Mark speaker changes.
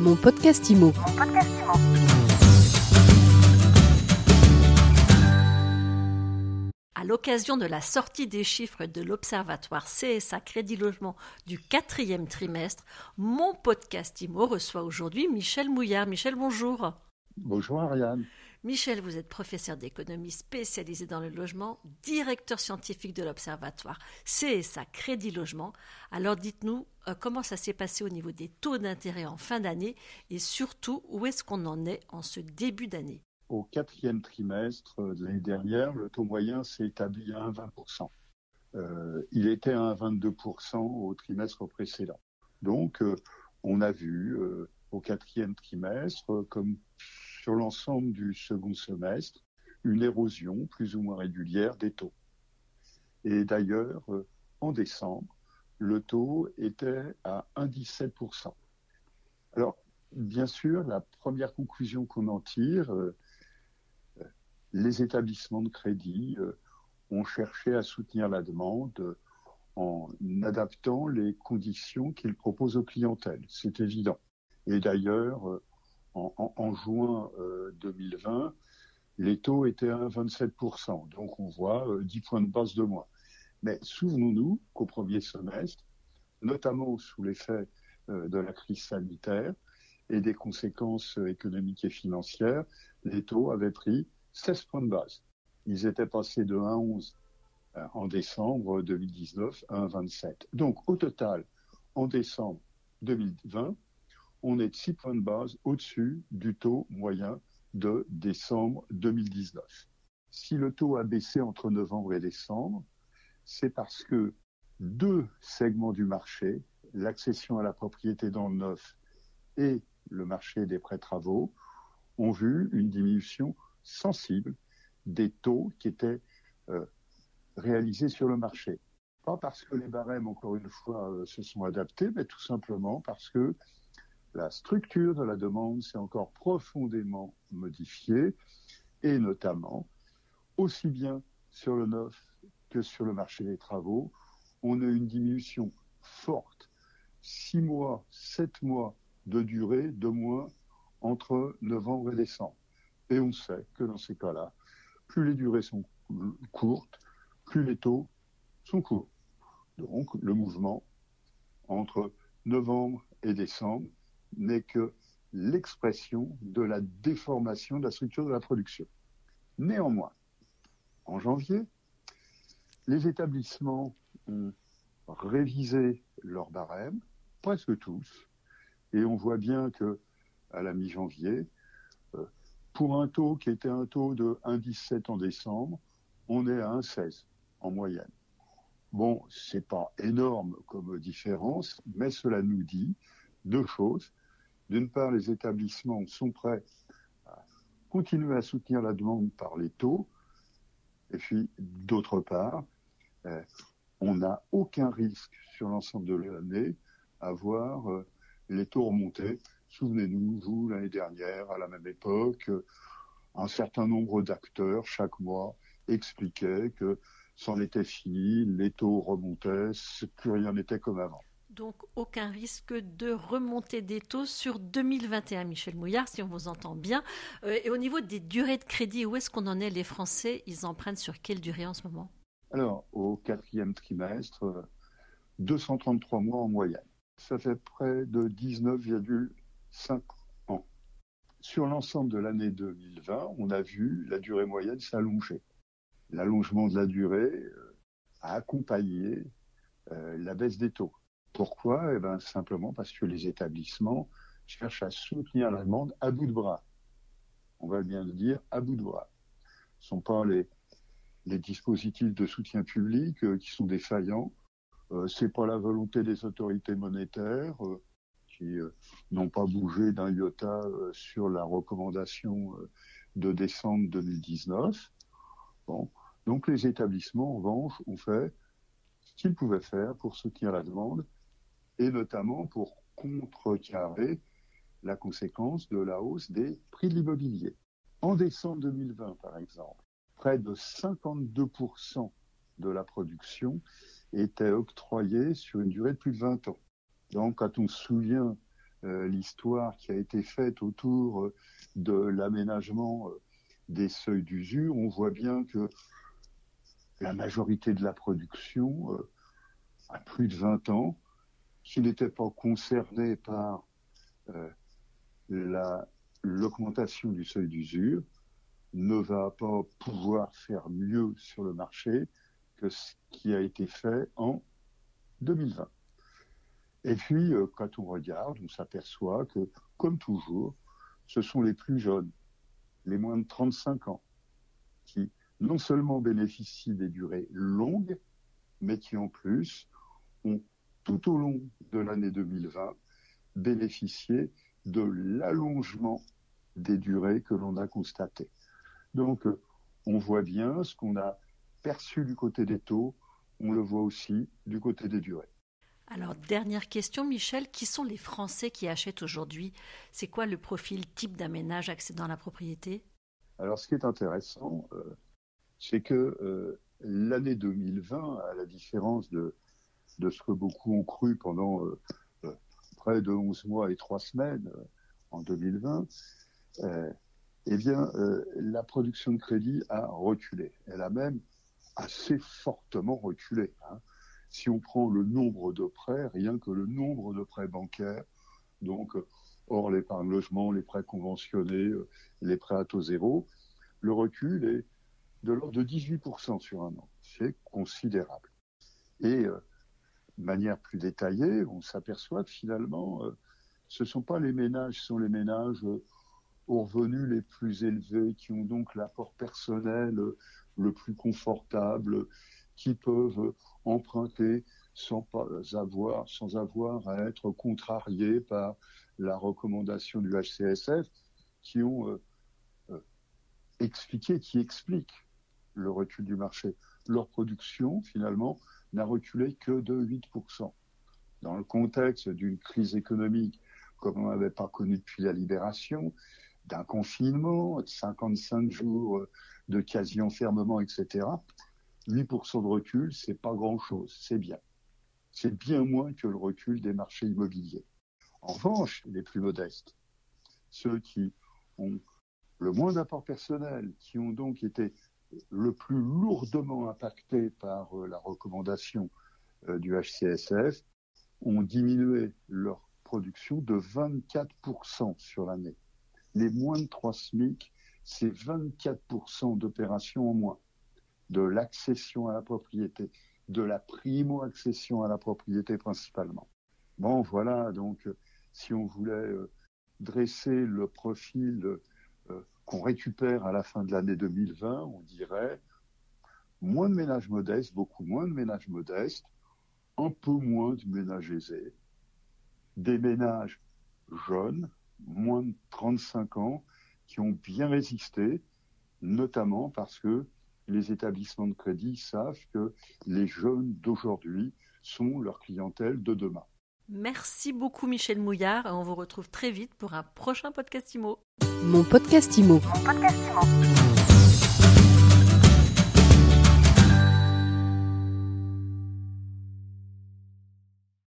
Speaker 1: Mon podcast IMO.
Speaker 2: À l'occasion de la sortie des chiffres de l'Observatoire CSA Crédit Logement du quatrième trimestre, mon podcast IMO reçoit aujourd'hui Michel Mouillard. Michel, bonjour.
Speaker 3: Bonjour Ariane.
Speaker 2: Michel, vous êtes professeur d'économie spécialisé dans le logement, directeur scientifique de l'Observatoire CSA Crédit Logement. Alors dites-nous euh, comment ça s'est passé au niveau des taux d'intérêt en fin d'année et surtout où est-ce qu'on en est en ce début d'année?
Speaker 3: Au quatrième trimestre de l'année dernière, le taux moyen s'est établi à 1,20%. Euh, il était à 1,22% au trimestre précédent. Donc, euh, on a vu au quatrième trimestre, comme sur l'ensemble du second semestre une érosion plus ou moins régulière des taux. Et d'ailleurs, euh, en décembre, le taux était à 1,17%. Alors, bien sûr, la première conclusion qu'on en tire, euh, euh, les établissements de crédit ont cherché à soutenir la demande en adaptant les conditions qu'ils proposent aux clientèles. C'est évident. Et d'ailleurs, en, juin 2020, euh, les taux étaient à 27%. Donc on voit 10 euh, points de base de moins. Mais souvenons-nous qu'au premier semestre, notamment sous l'effet euh, de la crise sanitaire et des conséquences économiques et financières, les taux avaient pris 16 points de base. Ils étaient passés de 1,11 en décembre 2019 à 1,27. Donc au total, en décembre 2020, on est de 6 points de base au-dessus du taux moyen de décembre 2019. Si le taux a baissé entre novembre et décembre, c'est parce que deux segments du marché, l'accession à la propriété dans le neuf et le marché des prêts travaux, ont vu une diminution sensible des taux qui étaient euh, réalisés sur le marché. Pas parce que les barèmes, encore une fois, euh, se sont adaptés, mais tout simplement parce que la structure de la demande s'est encore profondément modifiée et notamment, aussi bien sur le neuf que sur le marché des travaux, on a une diminution forte, six mois, sept mois de durée de moins entre novembre et décembre. Et on sait que dans ces cas-là, plus les durées sont courtes, plus les taux sont courts. Donc le mouvement entre novembre et décembre n'est que l'expression de la déformation de la structure de la production. Néanmoins, en janvier, les établissements ont révisé leur barème, presque tous, et on voit bien que à la mi-janvier, euh, pour un taux qui était un taux de 1,17 en décembre, on est à 1,16 en moyenne. Bon, c'est pas énorme comme différence, mais cela nous dit deux choses. D'une part, les établissements sont prêts à continuer à soutenir la demande par les taux. Et puis, d'autre part, euh, on n'a aucun risque sur l'ensemble de l'année à voir euh, les taux remonter. Souvenez-nous, vous, l'année dernière, à la même époque, un certain nombre d'acteurs, chaque mois, expliquaient que c'en était fini, les taux remontaient, plus rien n'était comme avant.
Speaker 2: Donc aucun risque de remontée des taux sur 2021, Michel Mouillard, si on vous entend bien. Euh, et au niveau des durées de crédit, où est-ce qu'on en est Les Français, ils empruntent sur quelle durée en ce moment?
Speaker 3: Alors, au quatrième trimestre, 233 mois en moyenne. Ça fait près de 19,5 ans. Sur l'ensemble de l'année 2020, on a vu la durée moyenne s'allonger. L'allongement de la durée euh, a accompagné euh, la baisse des taux. Pourquoi? Eh ben, simplement parce que les établissements cherchent à soutenir la demande à bout de bras. On va bien le dire, à bout de bras. Ce ne sont pas les, dispositifs de soutien public euh, qui sont défaillants. Euh, c'est pas la volonté des autorités monétaires euh, qui euh, n'ont pas bougé d'un iota sur la recommandation de décembre 2019. Bon. Donc les établissements, en revanche, ont fait ce qu'ils pouvaient faire pour soutenir la demande et notamment pour contrecarrer la conséquence de la hausse des prix de l'immobilier. En décembre 2020, par exemple, près de 52% de la production était octroyée sur une durée de plus de 20 ans. Donc, quand on se souvient l'histoire qui a été faite autour de l'aménagement des seuils d'usure, on voit bien que la majorité de la production a plus de 20 ans, qui n'était pas concernée par l'augmentation du seuil d'usure, ne va pas pouvoir faire mieux sur le marché que ce qui a été fait en 2020. Et puis, euh, quand on regarde, on s'aperçoit que, comme toujours, ce sont les plus jeunes, les moins de 35 ans, qui non seulement bénéficient des durées longues, mais qui en plus ont tout au long de l'année 2020 bénéficié de l'allongement des durées que l'on a constatées. Donc, euh, on voit bien ce qu'on a perçu du côté des taux, on le voit aussi du côté des durées.
Speaker 2: Alors, dernière question, Michel, qui sont les Français qui achètent aujourd'hui? C'est quoi le profil type d'un ménage accédant à la propriété?
Speaker 3: Alors, ce qui est intéressant, euh, c'est que euh, l'année 2020, à la différence de, de, ce que beaucoup ont cru pendant près de 11 mois et 3 semaines en 2020, eh bien, euh, la production de crédit a reculé. Elle a même assez fortement reculé. Hein. Si on prend le nombre de prêts, rien que le nombre de prêts bancaires, donc hors l'épargne logement, les prêts conventionnés, euh, les prêts à taux zéro, le recul est de l'ordre de 18% sur un an. C'est considérable. Et euh, manière plus détaillée, on s'aperçoit que finalement, ce ne sont pas les ménages, ce sont les ménages aux revenus les plus élevés, qui ont donc l'apport personnel le plus confortable, qui peuvent emprunter sans avoir, sans avoir à être contrariés par la recommandation du HCSF, qui ont euh, euh, expliqué, qui expliquent le recul du marché. Leur production, finalement, n'a reculé que de 8%. Dans le contexte d'une crise économique comme on n'avait pas connu depuis la libération, d'un confinement, de 55 jours de quasi-enfermement, etc., 8% de recul, c'est pas grand-chose, c'est bien. C'est bien moins que le recul des marchés immobiliers. En revanche, les plus modestes, ceux qui ont le moins d'apport personnel, qui ont donc été le plus lourdement impactés par euh, la recommandation euh, du HCSF, ont diminué leur production de 24% sur l'année les moins de 3 SMIC, c'est 24% d'opérations en moins, de l'accession à la propriété, de la primo-accession à la propriété principalement. Bon, voilà, donc si on voulait euh, dresser le profil euh, qu'on récupère à la fin de l'année 2020, on dirait moins de ménages modestes, beaucoup moins de ménages modestes, un peu moins de ménages aisés, des ménages jeunes, moins de 35 ans qui ont bien résisté, notamment parce que les établissements de crédit savent que les jeunes d'aujourd'hui sont leur clientèle de demain.
Speaker 2: Merci beaucoup Michel Mouillard. On vous retrouve très vite pour un prochain podcast IMO.
Speaker 1: Mon podcast IMO. Mon podcast IMO.